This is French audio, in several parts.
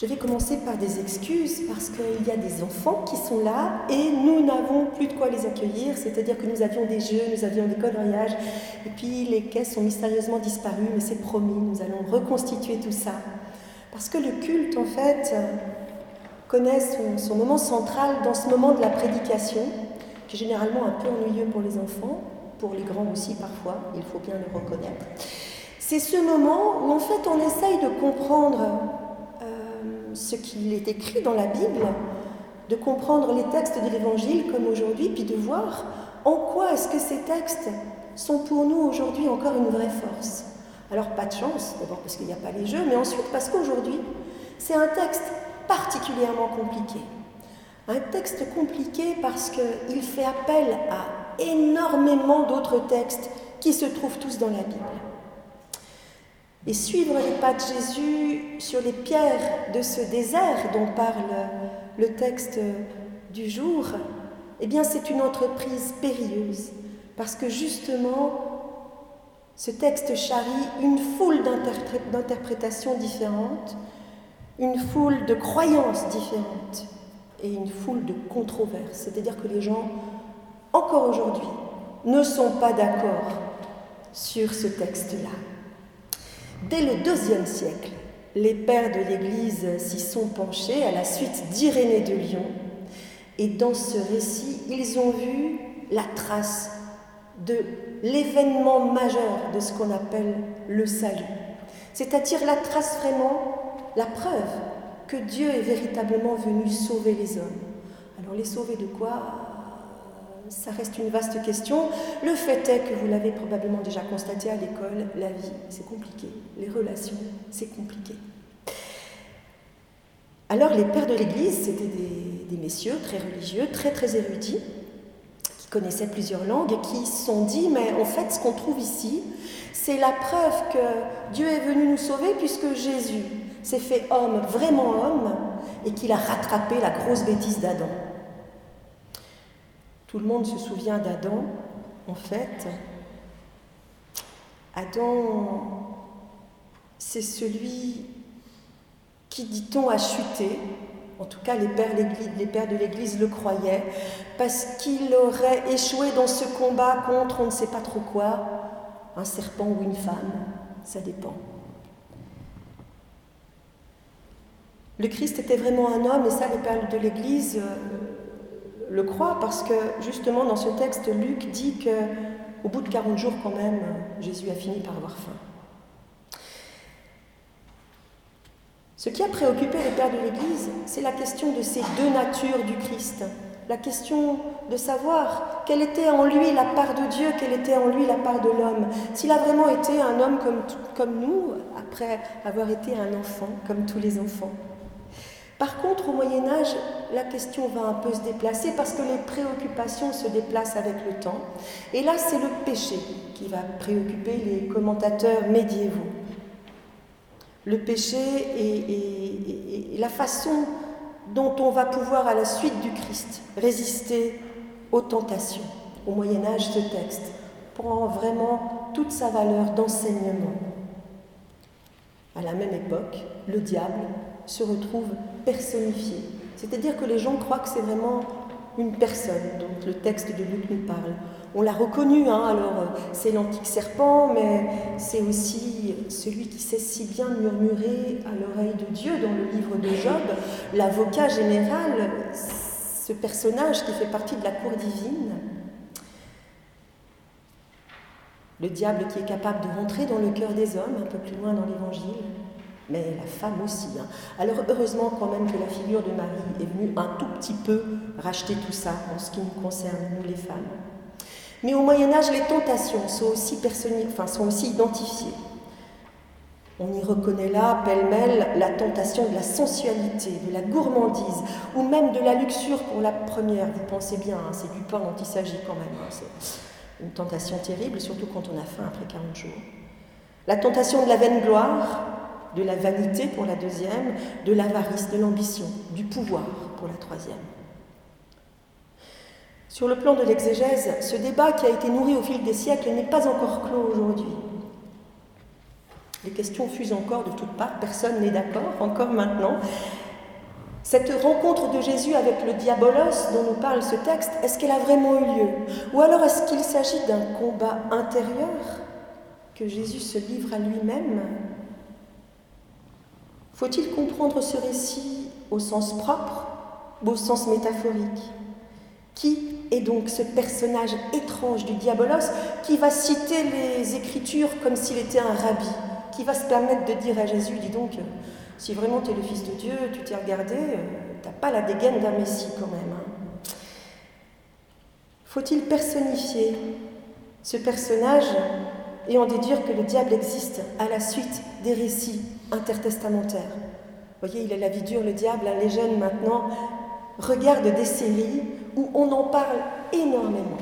Je vais commencer par des excuses parce qu'il y a des enfants qui sont là et nous n'avons plus de quoi les accueillir, c'est-à-dire que nous avions des jeux, nous avions des coloriages et puis les caisses ont mystérieusement disparu, mais c'est promis, nous allons reconstituer tout ça. Parce que le culte, en fait, connaît son, moment central dans ce moment de la prédication, qui est généralement un peu ennuyeux pour les enfants, pour les grands aussi parfois, il faut bien le reconnaître. C'est ce moment où en fait on essaye de comprendre ce qu'il est écrit dans la Bible, de comprendre les textes de l'Évangile comme aujourd'hui, puis de voir en quoi est-ce que ces textes sont pour nous aujourd'hui encore une vraie force. Alors pas de chance, d'abord parce qu'il n'y a pas les jeux, mais ensuite parce qu'aujourd'hui, c'est un texte particulièrement compliqué. Un texte compliqué parce qu'il fait appel à énormément d'autres textes qui se trouvent tous dans la Bible. Et suivre les pas de Jésus sur les pierres de ce désert dont parle le texte du jour, eh bien c'est une entreprise périlleuse, parce que justement, ce texte charrie une foule d'interprétations différentes, une foule de croyances différentes et une foule de controverses. C'est-à-dire que les gens, encore aujourd'hui, ne sont pas d'accord sur ce texte-là. Dès le deuxième siècle, les pères de l'Église s'y sont penchés à la suite d'Irénée de Lyon, et dans ce récit, ils ont vu la trace de l'événement majeur de ce qu'on appelle le salut, c'est-à-dire la trace vraiment, la preuve que Dieu est véritablement venu sauver les hommes. Alors les sauver de quoi? Ça reste une vaste question. Le fait est que vous l'avez probablement déjà constaté à l'école, la vie, c'est compliqué. Les relations, c'est compliqué. Alors les pères de l'Église, c'était des, messieurs très religieux, très très érudits, qui connaissaient plusieurs langues et qui se sont dit, mais en fait ce qu'on trouve ici, c'est la preuve que Dieu est venu nous sauver puisque Jésus s'est fait homme, vraiment homme, et qu'il a rattrapé la grosse bêtise d'Adam. Tout le monde se souvient d'Adam, en fait. Adam, c'est celui qui, dit-on, a chuté. En tout cas, les pères, de l'Église le croyaient, parce qu'il aurait échoué dans ce combat contre on ne sait pas trop quoi, un serpent ou une femme, ça dépend. Le Christ était vraiment un homme, et ça, les pères de l'Église euh, le croit parce que justement dans ce texte, Luc dit que au bout de 40 jours quand même, Jésus a fini par avoir faim. Ce qui a préoccupé les pères de l'Église, c'est la question de ces deux natures du Christ, la question de savoir quelle était en lui la part de Dieu, quelle était en lui la part de l'homme. S'il a vraiment été un homme comme nous, après avoir été un enfant, comme tous les enfants. Par contre, au Moyen Âge, la question va un peu se déplacer parce que les préoccupations se déplacent avec le temps. Et là, c'est le péché qui va préoccuper les commentateurs médiévaux. Le péché et, la façon dont on va pouvoir, à la suite du Christ, résister aux tentations. Au Moyen Âge, ce texte prend vraiment toute sa valeur d'enseignement. À la même époque, le diable se retrouve personnifié. C'est-à-dire que les gens croient que c'est vraiment une personne dont le texte de Luc nous parle. On l'a reconnu, hein, alors euh, c'est l'antique serpent, mais c'est aussi celui qui sait si bien murmurer à l'oreille de Dieu dans le livre de Job, l'avocat général, ce personnage qui fait partie de la cour divine. Le diable qui est capable de rentrer dans le cœur des hommes, un peu plus loin dans l'Évangile, mais la femme aussi. Hein. Alors heureusement quand même que la figure de Marie est venue un tout petit peu racheter tout ça en ce qui nous concerne, nous les femmes. Mais au Moyen Âge, les tentations sont aussi, enfin, sont aussi identifiées. On y reconnaît là, pêle-mêle, la tentation de la sensualité, de la gourmandise, ou même de la luxure pour la première. Vous pensez bien, hein, c'est du pain dont il s'agit quand même. Hein. C'est une tentation terrible, surtout quand on a faim après 40 jours. La tentation de la vaine gloire, de la vanité pour la deuxième, de l'avarice, de l'ambition, du pouvoir pour la troisième. Sur le plan de l'exégèse, ce débat qui a été nourri au fil des siècles n'est pas encore clos aujourd'hui. Les questions fusent encore de toutes parts, personne n'est d'accord, encore maintenant. Cette rencontre de Jésus avec le diabolos dont nous parle ce texte, est-ce qu'elle a vraiment eu lieu? Ou alors est-ce qu'il s'agit d'un combat intérieur que Jésus se livre à lui-même Faut-il comprendre ce récit au sens propre ou au sens métaphorique? Qui est donc ce personnage étrange du diabolos qui va citer les Écritures comme s'il était un rabbi qui va se permettre de dire à Jésus, dis donc, si vraiment tu es le Fils de Dieu, tu t'es regardé, n'as pas la dégaine d'un Messie quand même. Hein. Faut-il personnifier ce personnage et en déduire que le diable existe à la suite des récits intertestamentaires Vous voyez, il a la vie dure, le diable. Hein. Les jeunes maintenant regardent des séries où on en parle énormément.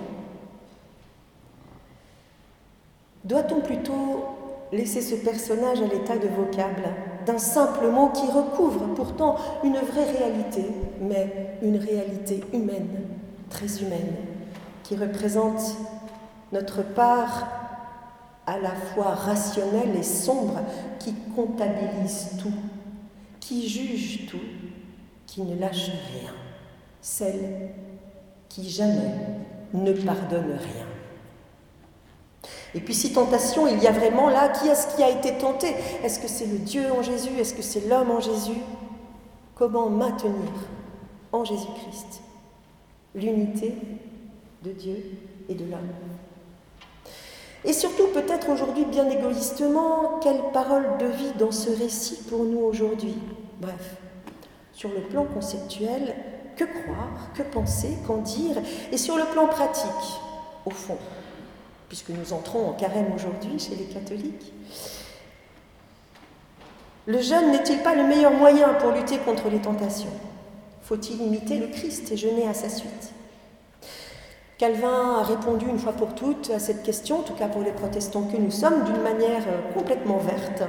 Doit-on plutôt laisser ce personnage à l'état de vocable, d'un simple mot qui recouvre pourtant une vraie réalité, mais une réalité humaine, très humaine, qui représente notre part à la fois rationnelle et sombre, qui comptabilise tout, qui juge tout, qui ne lâche rien, celle qui jamais ne pardonne rien. Et puis si tentation il y a vraiment là, qui est-ce qui a été tenté? Est-ce que c'est le Dieu en Jésus? Est-ce que c'est l'homme en Jésus? Comment maintenir en Jésus-Christ l'unité de Dieu et de l'homme? Et surtout peut-être aujourd'hui bien égoïstement, quelle parole de vie dans ce récit pour nous aujourd'hui? Bref, sur le plan conceptuel, que croire, que penser, qu'en dire? Et sur le plan pratique, au fond, puisque nous entrons en carême aujourd'hui chez les catholiques. Le jeûne n'est-il pas le meilleur moyen pour lutter contre les tentations? Faut-il imiter le Christ et jeûner à sa suite? Calvin a répondu une fois pour toutes à cette question, en tout cas pour les protestants que nous sommes, d'une manière euh, complètement verte.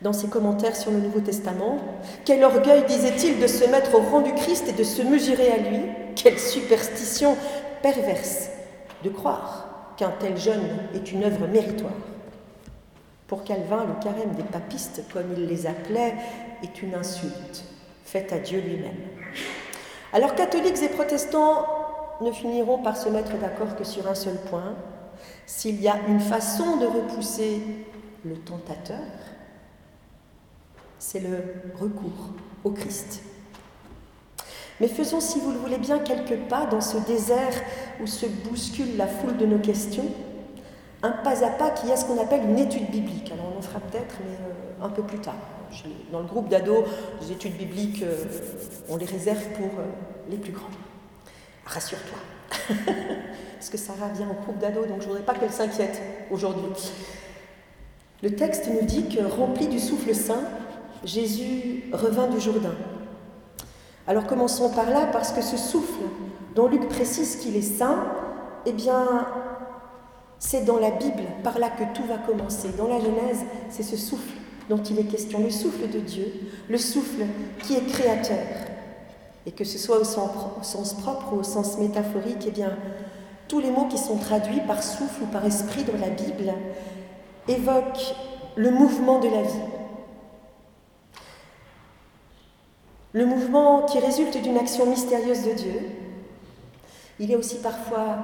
Dans ses commentaires sur le Nouveau Testament, quel orgueil, disait-il, de se mettre au rang du Christ et de se mesurer à lui, quelle superstition perverse de croire qu'un tel jeûne est une œuvre méritoire. Pour Calvin, le carême des papistes, comme il les appelait, est une insulte faite à Dieu lui-même. Alors catholiques et protestants ne finiront par se mettre d'accord que sur un seul point. S'il y a une façon de repousser le tentateur, c'est le recours au Christ. Mais faisons, si vous le voulez bien, quelques pas dans ce désert où se bouscule la foule de nos questions, un pas à pas qui est ce qu'on appelle une étude biblique. Alors on en fera peut-être, mais euh, un peu plus tard. Dans le groupe d'ados, les études bibliques, euh, on les réserve pour euh, les plus grands. Rassure-toi, parce que Sarah vient au groupe d'ados, donc je ne voudrais pas qu'elle s'inquiète aujourd'hui. Le texte nous dit que, rempli du souffle saint, Jésus revint du Jourdain. Alors commençons par là, parce que ce souffle dont Luc précise qu'il est saint, eh bien, c'est dans la Bible, par là que tout va commencer. Dans la Genèse, c'est ce souffle dont il est question, le souffle de Dieu, le souffle qui est créateur. Et que ce soit au sens propre ou au sens métaphorique, eh bien, tous les mots qui sont traduits par souffle ou par esprit dans la Bible évoquent le mouvement de la vie, Le mouvement qui résulte d'une action mystérieuse de Dieu, il est aussi parfois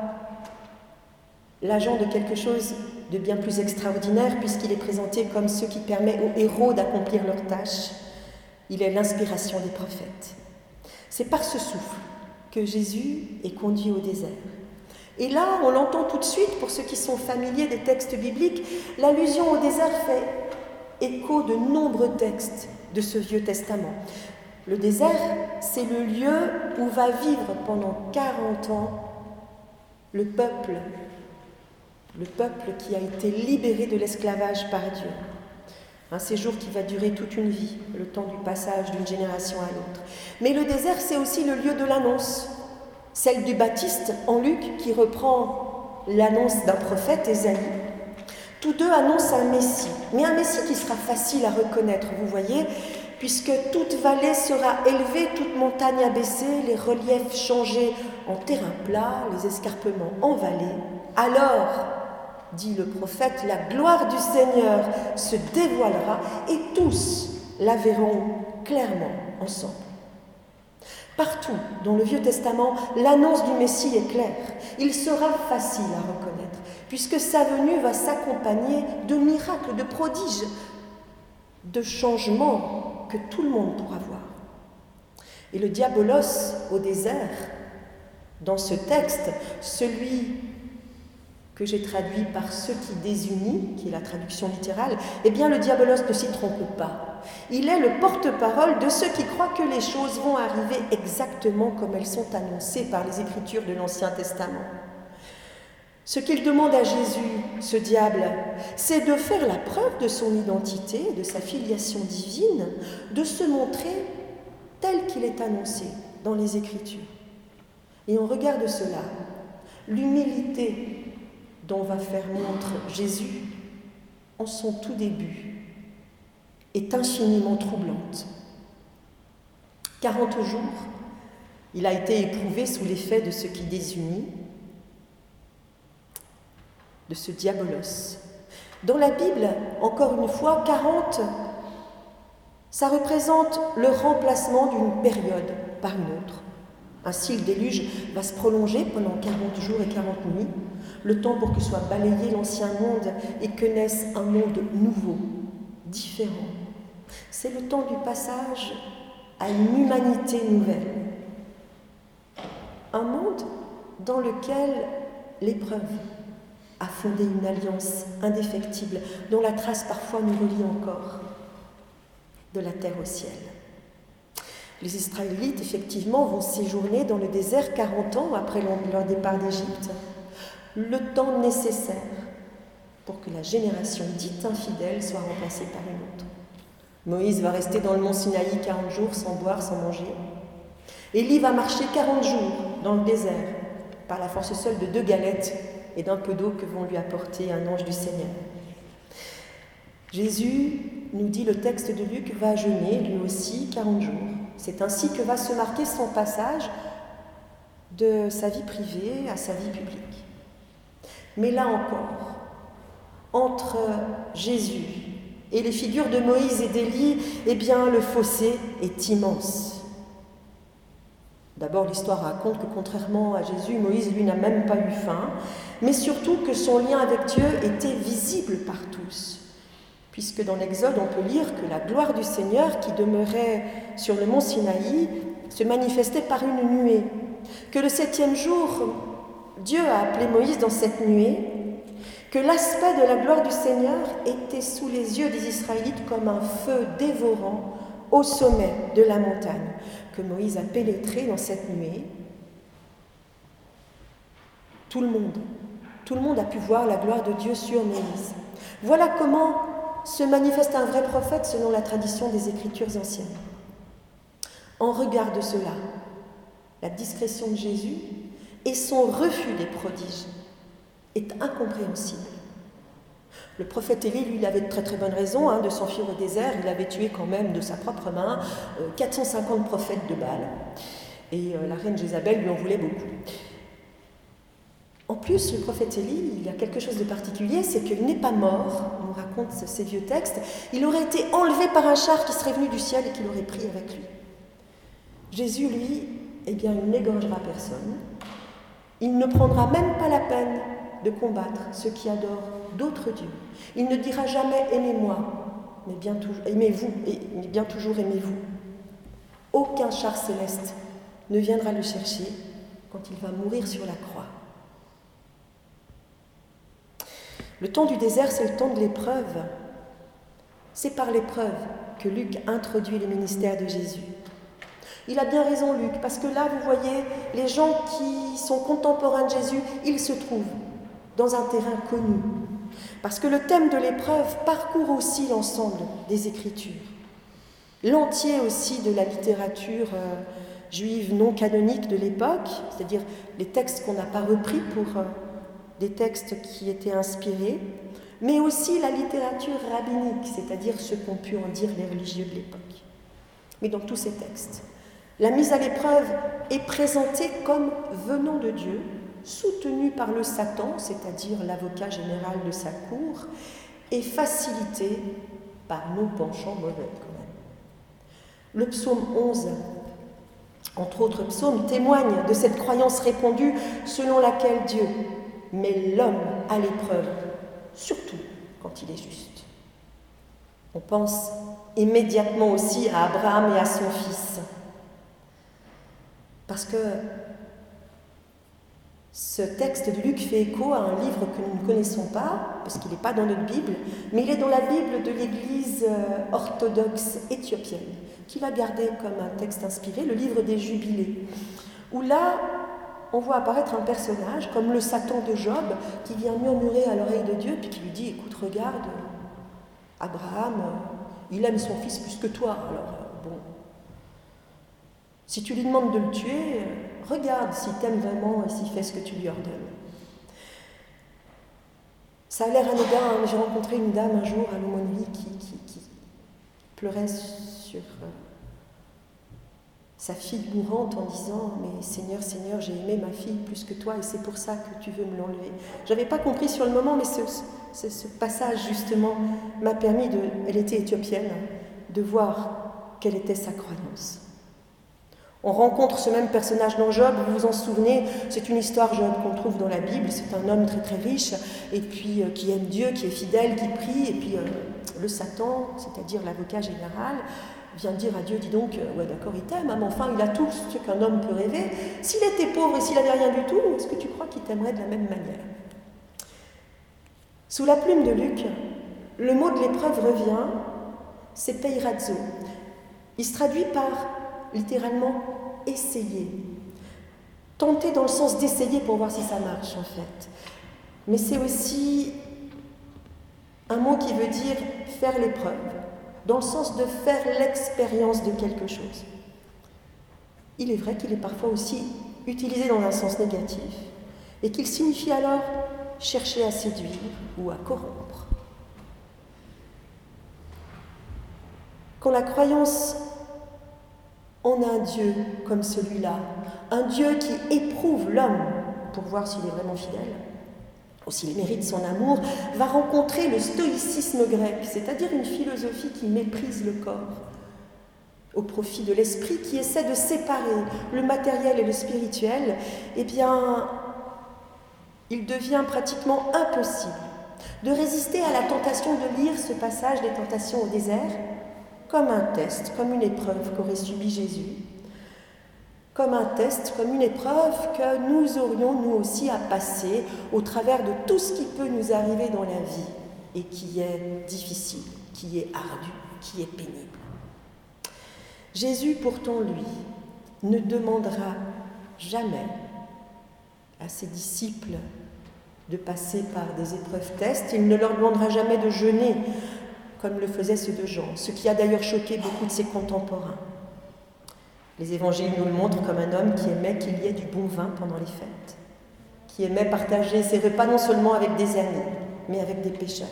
l'agent de quelque chose de bien plus extraordinaire puisqu'il est présenté comme ce qui permet aux héros d'accomplir leurs tâches. Il est l'inspiration des prophètes. C'est par ce souffle que Jésus est conduit au désert. Et là, on l'entend tout de suite, pour ceux qui sont familiers des textes bibliques, l'allusion au désert fait écho de nombreux textes de ce Vieux Testament. Le désert, c'est le lieu où va vivre pendant 40 ans le peuple, le peuple qui a été libéré de l'esclavage par Dieu. Un séjour qui va durer toute une vie, le temps du passage d'une génération à l'autre. Mais le désert, c'est aussi le lieu de l'annonce, celle du Baptiste en Luc qui reprend l'annonce d'un prophète, Ésaïe. Tous deux annoncent un Messie, mais un Messie qui sera facile à reconnaître, vous voyez, puisque toute vallée sera élevée, toute montagne abaissée, les reliefs changés en terrain plat, les escarpements en vallée, alors dit le prophète, la gloire du Seigneur se dévoilera et tous la verront clairement ensemble. Partout dans le Vieux Testament, l'annonce du Messie est claire. Il sera facile à reconnaître, puisque sa venue va s'accompagner de miracles, de prodiges, de changements que tout le monde pourra voir. Et le diabolos au désert, dans ce texte, celui que j'ai traduit par ceux qui désunit, qui est la traduction littérale, eh bien le diabolos ne s'y trompe pas. Il est le porte-parole de ceux qui croient que les choses vont arriver exactement comme elles sont annoncées par les Écritures de l'Ancien Testament. Ce qu'il demande à Jésus, ce diable, c'est de faire la preuve de son identité, de sa filiation divine, de se montrer tel qu'il est annoncé dans les Écritures. Et on regarde cela, l'humilité dont va faire montre Jésus en son tout début est infiniment troublante. 40 jours, il a été éprouvé sous l'effet de ce qui désunit, de ce diabolos. Dans la Bible, encore une fois, 40, ça représente le remplacement d'une période par une autre. Ainsi, le déluge va se prolonger pendant 40 jours et 40 nuits, le temps pour que soit balayé l'ancien monde et que naisse un monde nouveau, différent. C'est le temps du passage à une humanité nouvelle. Un monde dans lequel l'épreuve a fondé une alliance indéfectible dont la trace parfois nous relie encore de la terre au ciel. Les Israélites, effectivement, vont séjourner dans le désert 40 ans après leur départ d'Égypte le temps nécessaire pour que la génération dite infidèle soit remplacée par une autre. Moïse va rester dans le mont Sinaï 40 jours sans boire, sans manger. Élie va marcher 40 jours dans le désert par la force seule de deux galettes et d'un peu d'eau que vont lui apporter un ange du Seigneur. Jésus, nous dit le texte de Luc, va jeûner lui aussi 40 jours. C'est ainsi que va se marquer son passage de sa vie privée à sa vie publique. Mais là encore, entre Jésus et les figures de Moïse et d'Élie, eh bien, le fossé est immense. D'abord, l'histoire raconte que contrairement à Jésus, Moïse, lui, n'a même pas eu faim, mais surtout que son lien avec Dieu était visible par tous. Puisque dans l'Exode, on peut lire que la gloire du Seigneur qui demeurait sur le mont Sinaï se manifestait par une nuée, que le septième jour, Dieu a appelé Moïse dans cette nuée, que l'aspect de la gloire du Seigneur était sous les yeux des Israélites comme un feu dévorant au sommet de la montagne, que Moïse a pénétré dans cette nuée. Tout le monde, tout le monde a pu voir la gloire de Dieu sur Moïse. Voilà comment se manifeste un vrai prophète selon la tradition des Écritures anciennes. En regard de cela, la discrétion de Jésus et son refus des prodiges est incompréhensible. Le prophète Élie, lui, il avait de très très bonnes raisons hein, de s'enfuir au désert. Il avait tué quand même de sa propre main 450 euh, prophètes de Baal. Et euh, la reine Jézabel lui en voulait beaucoup. En plus, le prophète Élie, il y a quelque chose de particulier, c'est qu'il n'est pas mort, on raconte ces vieux textes, il aurait été enlevé par un char qui serait venu du ciel et qui l'aurait pris avec lui. Jésus, lui, eh bien, il n'égorgera personne, il ne prendra même pas la peine de combattre ceux qui adorent d'autres dieux. Il ne dira jamais aimez-moi, mais bien toujours aimez-vous, mais bien toujours aimez-vous. Aucun char céleste ne viendra le chercher quand il va mourir sur la croix. Le temps du désert, c'est le temps de l'épreuve. C'est par l'épreuve que Luc introduit le ministère de Jésus. Il a bien raison, Luc, parce que là, vous voyez, les gens qui sont contemporains de Jésus, ils se trouvent dans un terrain connu. Parce que le thème de l'épreuve parcourt aussi l'ensemble des Écritures. L'entier aussi de la littérature euh, juive non canonique de l'époque, c'est-à-dire les textes qu'on n'a pas repris pour euh, des textes qui étaient inspirés, mais aussi la littérature rabbinique, c'est-à-dire ce qu'ont pu en dire les religieux de l'époque. Mais dans tous ces textes, la mise à l'épreuve est présentée comme venant de Dieu soutenu par le Satan, c'est-à-dire l'avocat général de sa cour, et facilité par nos penchants mauvais quand même. Le psaume 11, entre autres psaumes, témoigne de cette croyance répandue selon laquelle Dieu met l'homme à l'épreuve, surtout quand il est juste. On pense immédiatement aussi à Abraham et à son fils. Parce que ce texte de Luc fait écho à un livre que nous ne connaissons pas, parce qu'il n'est pas dans notre Bible, mais il est dans la Bible de l'Église euh, orthodoxe éthiopienne, qu'il a gardé comme un texte inspiré, le livre des Jubilés, où là, on voit apparaître un personnage, comme le Satan de Job, qui vient murmurer à l'oreille de Dieu, puis qui lui dit, écoute, regarde, Abraham, il aime son fils plus que toi, alors. Si tu lui demandes de le tuer, regarde s'il t'aime vraiment et s'il fait ce que tu lui ordonnes. Ça a l'air anodin, j'ai rencontré une dame un jour à l'aumônerie qui, qui, pleurait sur euh, sa fille mourante en disant Mais Seigneur, Seigneur, j'ai aimé ma fille plus que toi et c'est pour ça que tu veux me l'enlever. Je n'avais pas compris sur le moment, mais ce, ce passage justement m'a permis de. Elle était éthiopienne, de voir quelle était sa croyance. On rencontre ce même personnage dans Job, vous vous en souvenez, c'est une histoire Job qu'on trouve dans la Bible, c'est un homme très très riche, et puis euh, qui aime Dieu, qui est fidèle, qui prie, et puis euh, le Satan, c'est-à-dire l'avocat général, vient dire à Dieu, dis donc, euh, ouais d'accord, il t'aime, hein, mais enfin il a tout ce qu'un homme peut rêver. S'il était pauvre et s'il n'avait rien du tout, est-ce que tu crois qu'il t'aimerait de la même manière? Sous la plume de Luc, le mot de l'épreuve revient, c'est peirazzo. Il se traduit par littéralement essayer. Tenter dans le sens d'essayer pour voir si ça marche en fait. Mais c'est aussi un mot qui veut dire faire l'épreuve, dans le sens de faire l'expérience de quelque chose. Il est vrai qu'il est parfois aussi utilisé dans un sens négatif et qu'il signifie alors chercher à séduire ou à corrompre. Quand la croyance en un Dieu comme celui-là, un Dieu qui éprouve l'homme pour voir s'il est vraiment fidèle, ou s'il mérite son amour, va rencontrer le stoïcisme grec, c'est-à-dire une philosophie qui méprise le corps au profit de l'esprit, qui essaie de séparer le matériel et le spirituel, eh bien, il devient pratiquement impossible de résister à la tentation de lire ce passage des tentations au désert comme un test, comme une épreuve qu'aurait subi Jésus, comme un test, comme une épreuve que nous aurions nous aussi à passer au travers de tout ce qui peut nous arriver dans la vie et qui est difficile, qui est ardu, qui est pénible. Jésus, pourtant, lui, ne demandera jamais à ses disciples de passer par des épreuves tests, il ne leur demandera jamais de jeûner comme le faisaient ceux de Jean, ce qui a d'ailleurs choqué beaucoup de ses contemporains. Les évangiles nous le montrent comme un homme qui aimait qu'il y ait du bon vin pendant les fêtes, qui aimait partager ses repas non seulement avec des amis, mais avec des pécheurs.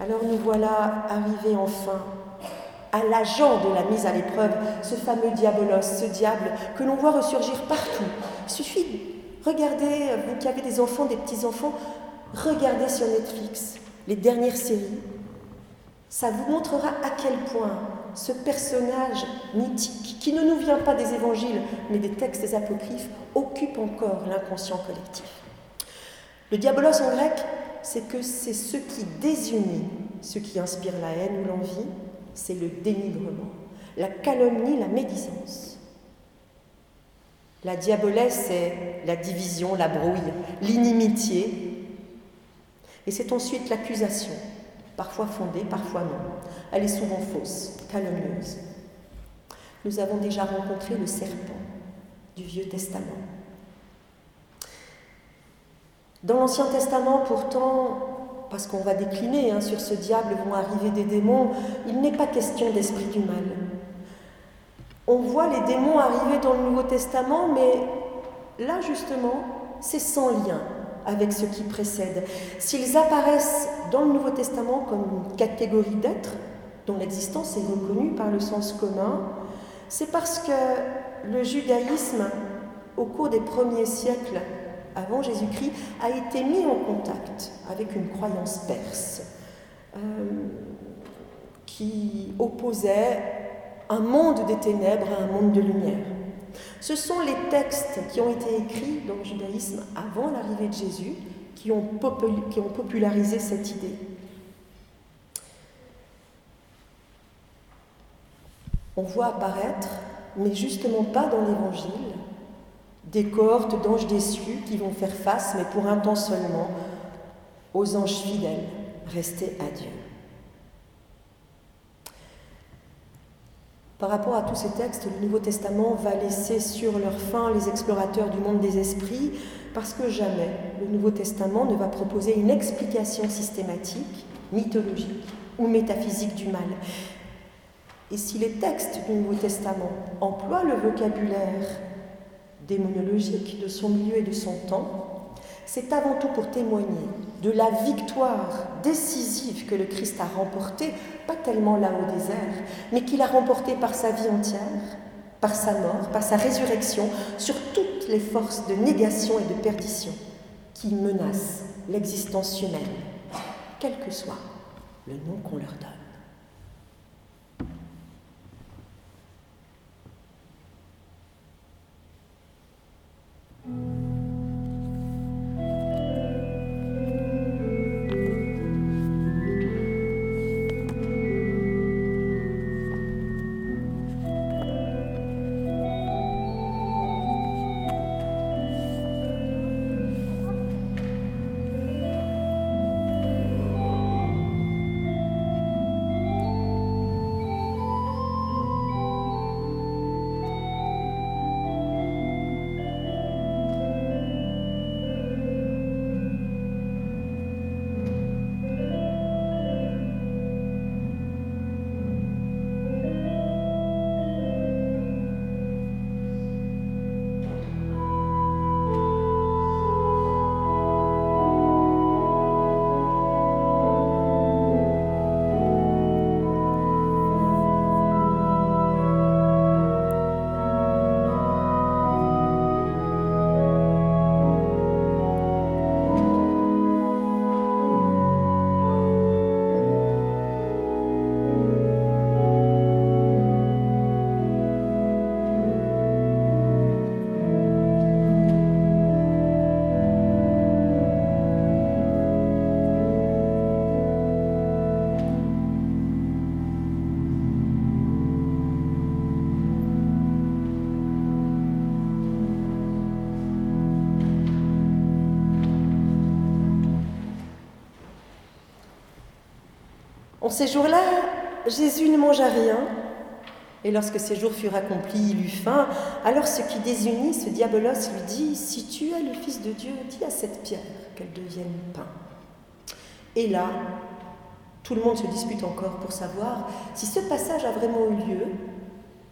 Alors nous voilà arrivés enfin à l'agent de la mise à l'épreuve, ce fameux diabolos, ce diable que l'on voit ressurgir partout. Il suffit, regardez, vous qui avez des enfants, des petits-enfants, regardez sur Netflix les dernières séries, ça vous montrera à quel point ce personnage mythique, qui ne nous vient pas des évangiles, mais des textes apocryphes, occupe encore l'inconscient collectif. Le diabolos en grec, c'est que c'est ce qui désunit, ce qui inspire la haine ou l'envie, c'est le dénigrement, la calomnie, la médisance. La diabolesse, c'est la division, la brouille, l'inimitié, et c'est ensuite l'accusation, parfois fondée, parfois non. Elle est souvent fausse, calomnieuse. Nous avons déjà rencontré le serpent du Vieux Testament. Dans l'Ancien Testament, pourtant, parce qu'on va décliner hein, sur ce diable, vont arriver des démons, il n'est pas question d'esprit du mal. On voit les démons arriver dans le Nouveau Testament, mais là justement, c'est sans lien avec ce qui précède. S'ils apparaissent dans le Nouveau Testament comme une catégorie d'êtres dont l'existence est reconnue par le sens commun, c'est parce que le judaïsme au cours des premiers siècles avant Jésus-Christ, a été mis en contact avec une croyance perse euh, qui opposait un monde des ténèbres à un monde de lumière. Ce sont les textes qui ont été écrits dans le judaïsme avant l'arrivée de Jésus qui ont, popularisé cette idée. On voit apparaître, mais justement pas dans l'Évangile, des cohortes d'anges déçus qui vont faire face, mais pour un temps seulement, aux anges fidèles restés à Dieu. Par rapport à tous ces textes, le Nouveau Testament va laisser sur leur fin les explorateurs du monde des esprits, parce que jamais le Nouveau Testament ne va proposer une explication systématique, mythologique ou métaphysique du mal. Et si les textes du Nouveau Testament emploient le vocabulaire démonologique de son milieu et de son temps, c'est avant tout pour témoigner de la victoire décisive que le Christ a remportée, pas tellement là au désert, mais qu'il a remportée par sa vie entière, par sa mort, par sa résurrection, sur toutes les forces de négation et de perdition qui menacent l'existence humaine, quel que soit le nom qu'on leur donne. Ces jours-là, Jésus ne mangea rien, et lorsque ces jours furent accomplis, il eut faim. Alors ce qui désunit, ce diabolos, lui dit Si tu es le Fils de Dieu, dis à cette pierre qu'elle devienne pain. Et là, tout le monde se dispute encore pour savoir si ce passage a vraiment eu lieu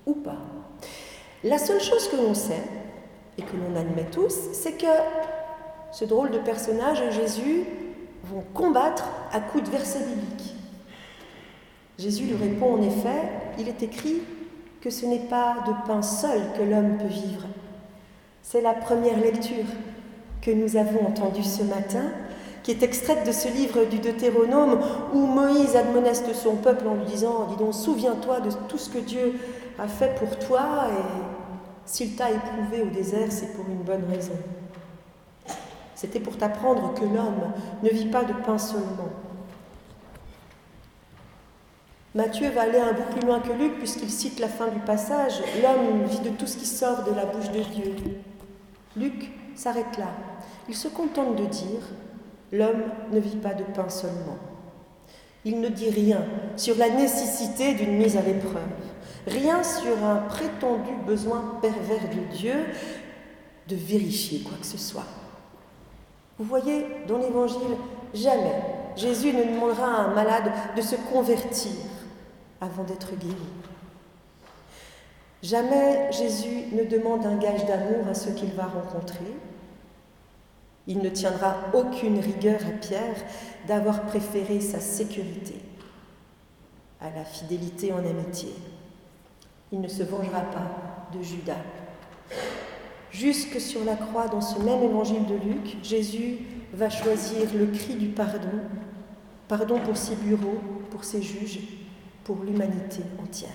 ou pas. La seule chose que l'on sait, et que l'on admet tous, c'est que ce drôle de personnage et Jésus vont combattre à coups de versets bibliques. Jésus lui répond en effet, il est écrit que ce n'est pas de pain seul que l'homme peut vivre. C'est la première lecture que nous avons entendue ce matin, qui est extraite de ce livre du Deutéronome où Moïse admoneste son peuple en lui disant, dis donc, souviens-toi de tout ce que Dieu a fait pour toi et s'il t'a éprouvé au désert, c'est pour une bonne raison. C'était pour t'apprendre que l'homme ne vit pas de pain seulement, Matthieu va aller un bout plus loin que Luc puisqu'il cite la fin du passage. L'homme vit de tout ce qui sort de la bouche de Dieu. Luc s'arrête là. Il se contente de dire L'homme ne vit pas de pain seulement. Il ne dit rien sur la nécessité d'une mise à l'épreuve, rien sur un prétendu besoin pervers de Dieu de vérifier quoi que ce soit. Vous voyez, dans l'Évangile, jamais Jésus ne demandera à un malade de se convertir avant d'être guéri. Jamais Jésus ne demande un gage d'amour à ceux qu'il va rencontrer. Il ne tiendra aucune rigueur à Pierre d'avoir préféré sa sécurité à la fidélité en amitié. Il ne se vengera pas de Judas. Jusque sur la croix, dans ce même évangile de Luc, Jésus va choisir le cri du pardon, pardon pour ses bureaux, pour ses juges, pour l'humanité entière.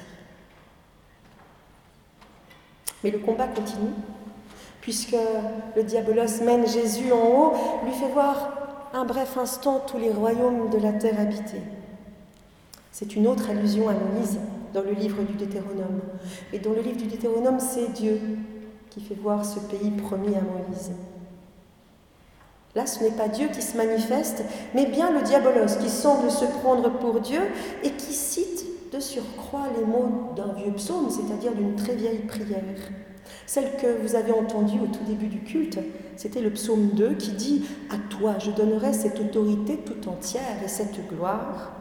Mais le combat continue, puisque le diabolos mène Jésus en haut, lui fait voir un bref instant tous les royaumes de la terre habités. C'est une autre allusion à Moïse dans le livre du Deutéronome. Et dans le livre du Deutéronome, c'est Dieu qui fait voir ce pays promis à Moïse. Là, ce n'est pas Dieu qui se manifeste, mais bien le diabolos qui semble se prendre pour Dieu et qui cite de surcroît les mots d'un vieux psaume, c'est-à-dire d'une très vieille prière. Celle que vous avez entendue au tout début du culte, c'était le psaume 2 qui dit À toi je donnerai cette autorité tout entière et cette gloire.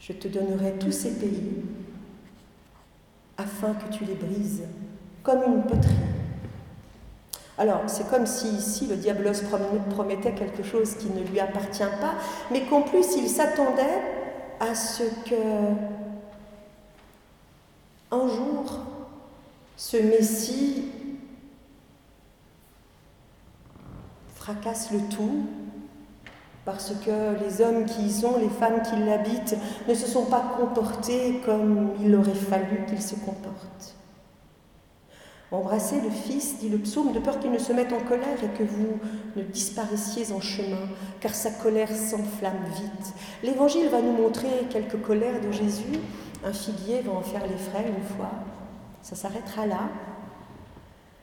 Je te donnerai tous ces pays afin que tu les brises comme une poterie. Alors, c'est comme si ici le diabolos promettait quelque chose qui ne lui appartient pas, mais qu'en plus il s'attendait à ce que un jour ce Messie fracasse le tout parce que les hommes qui y sont, les femmes qui l'habitent, ne se sont pas comportés comme il aurait fallu qu'ils se comportent. Embrassez le Fils, dit le psaume, de peur qu'il ne se mette en colère et que vous ne disparaissiez en chemin, car sa colère s'enflamme vite. L'Évangile va nous montrer quelques colères de Jésus. Un figuier va en faire les frais une fois. Ça s'arrêtera là.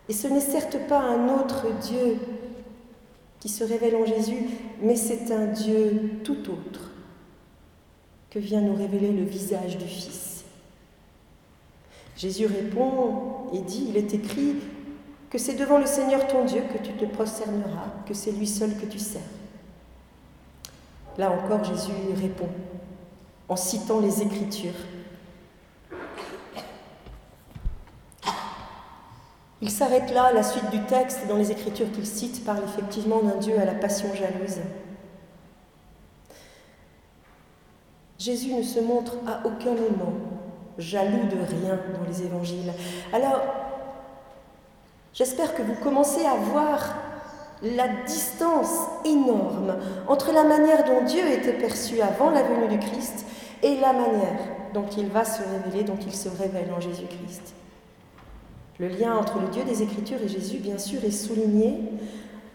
Et ce n'est certes pas un autre Dieu qui se révèle en Jésus, mais c'est un Dieu tout autre que vient nous révéler le visage du Fils. Jésus répond et dit, il est écrit que c'est devant le Seigneur ton Dieu que tu te prosterneras, que c'est lui seul que tu sers. Là encore, Jésus répond en citant les Écritures. Il s'arrête là, la suite du texte dans les Écritures qu'il cite parle effectivement d'un Dieu à la passion jalouse. Jésus ne se montre à aucun moment jaloux de rien dans les évangiles. Alors, j'espère que vous commencez à voir la distance énorme entre la manière dont Dieu était perçu avant la venue du Christ et la manière dont il va se révéler, dont il se révèle en Jésus-Christ. Le lien entre le Dieu des Écritures et Jésus, bien sûr, est souligné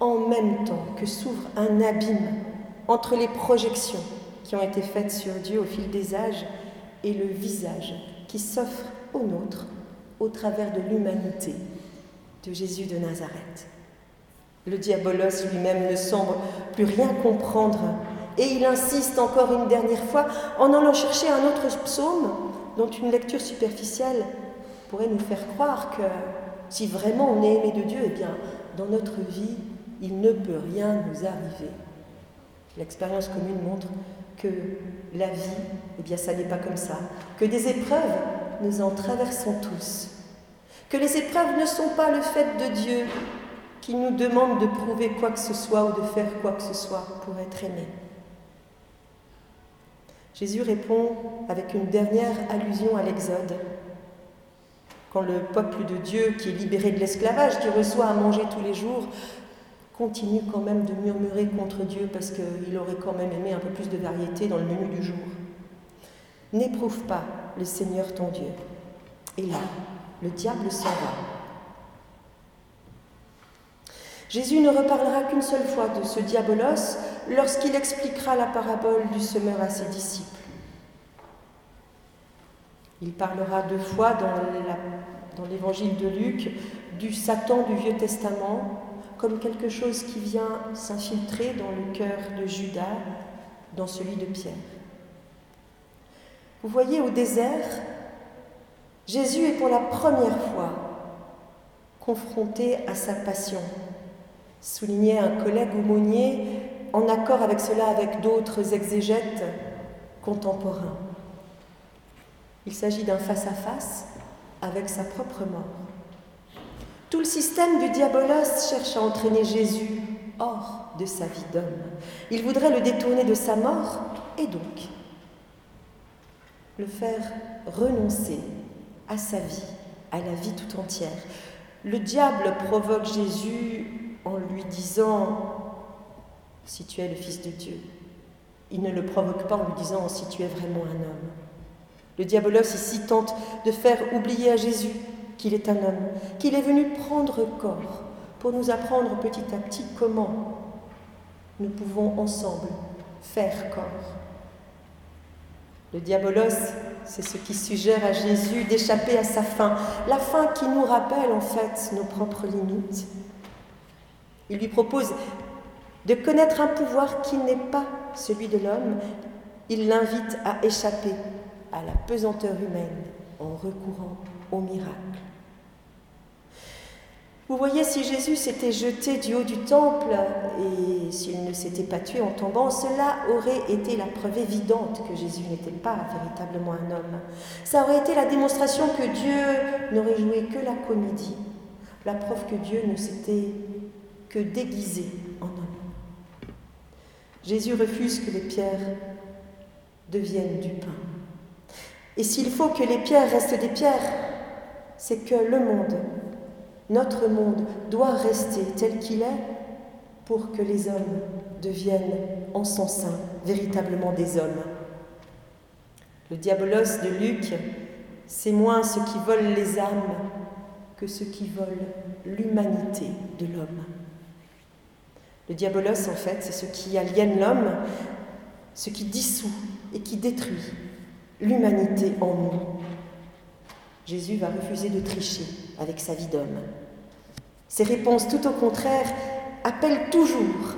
en même temps que s'ouvre un abîme entre les projections qui ont été faites sur Dieu au fil des âges et le visage qui s'offre au nôtre au travers de l'humanité de Jésus de Nazareth. Le diabolos lui-même ne semble plus rien comprendre et il insiste encore une dernière fois en allant chercher un autre psaume dont une lecture superficielle pourrait nous faire croire que si vraiment on est aimé de Dieu, eh bien, dans notre vie, il ne peut rien nous arriver. L'expérience commune montre que la vie, eh bien, ça n'est pas comme ça, que des épreuves, nous en traversons tous, que les épreuves ne sont pas le fait de Dieu qui nous demande de prouver quoi que ce soit ou de faire quoi que ce soit pour être aimé. Jésus répond avec une dernière allusion à l'Exode. Quand le peuple de Dieu, qui est libéré de l'esclavage, qui reçoit à manger tous les jours, continue quand même de murmurer contre Dieu parce qu'il aurait quand même aimé un peu plus de variété dans le menu du jour. N'éprouve pas le Seigneur ton Dieu. Et là, le diable s'en va. Jésus ne reparlera qu'une seule fois de ce diabolos lorsqu'il expliquera la parabole du semeur à ses disciples. Il parlera deux fois dans l'évangile de Luc du Satan du Vieux Testament comme quelque chose qui vient s'infiltrer dans le cœur de Judas, dans celui de Pierre. Vous voyez, au désert, Jésus est pour la première fois confronté à sa passion, soulignait un collègue aumônier en accord avec cela avec d'autres exégètes contemporains. Il s'agit d'un face-à-face avec sa propre mort. Tout le système du diabolos cherche à entraîner Jésus hors de sa vie d'homme. Il voudrait le détourner de sa mort et donc le faire renoncer à sa vie, à la vie tout entière, Le diable provoque Jésus en lui disant Si tu es le Fils de Dieu. Il ne le provoque pas en lui disant Si tu es vraiment un homme. Le diabolos ici tente de faire oublier à Jésus qu'il est un homme, qu'il est venu prendre corps pour nous apprendre petit à petit comment nous pouvons ensemble faire corps. Le diabolos, c'est ce qui suggère à Jésus d'échapper à sa fin, la fin qui nous rappelle en fait nos propres limites. Il lui propose de connaître un pouvoir qui n'est pas celui de l'homme. Il l'invite à échapper à la pesanteur humaine en recourant au miracle. Vous voyez, si Jésus s'était jeté du haut du temple et s'il ne s'était pas tué en tombant, cela aurait été la preuve évidente que Jésus n'était pas véritablement un homme. Ça aurait été la démonstration que Dieu n'aurait joué que la comédie, la preuve que Dieu ne s'était que déguisé en homme. Jésus refuse que les pierres deviennent du pain. Et s'il faut que les pierres restent des pierres, c'est que le monde notre monde doit rester tel qu'il est pour que les hommes deviennent en son sein véritablement des hommes. Le diabolos de Luc, c'est moins ce qui vole les âmes que ce qui vole l'humanité de l'homme. Le diabolos, en fait, c'est ce qui aliène l'homme, ce qui dissout et qui détruit l'humanité en nous. Jésus va refuser de tricher avec sa vie d'homme. Ses réponses, tout au contraire, appellent toujours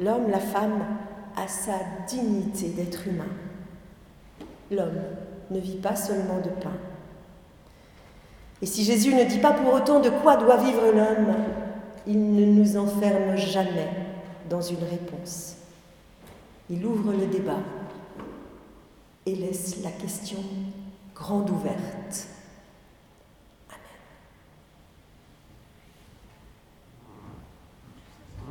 l'homme, la femme à sa dignité d'être humain. L'homme ne vit pas seulement de pain. Et si Jésus ne dit pas pour autant de quoi doit vivre l'homme, il ne nous enferme jamais dans une réponse. Il ouvre le débat et laisse la question grande ouverte.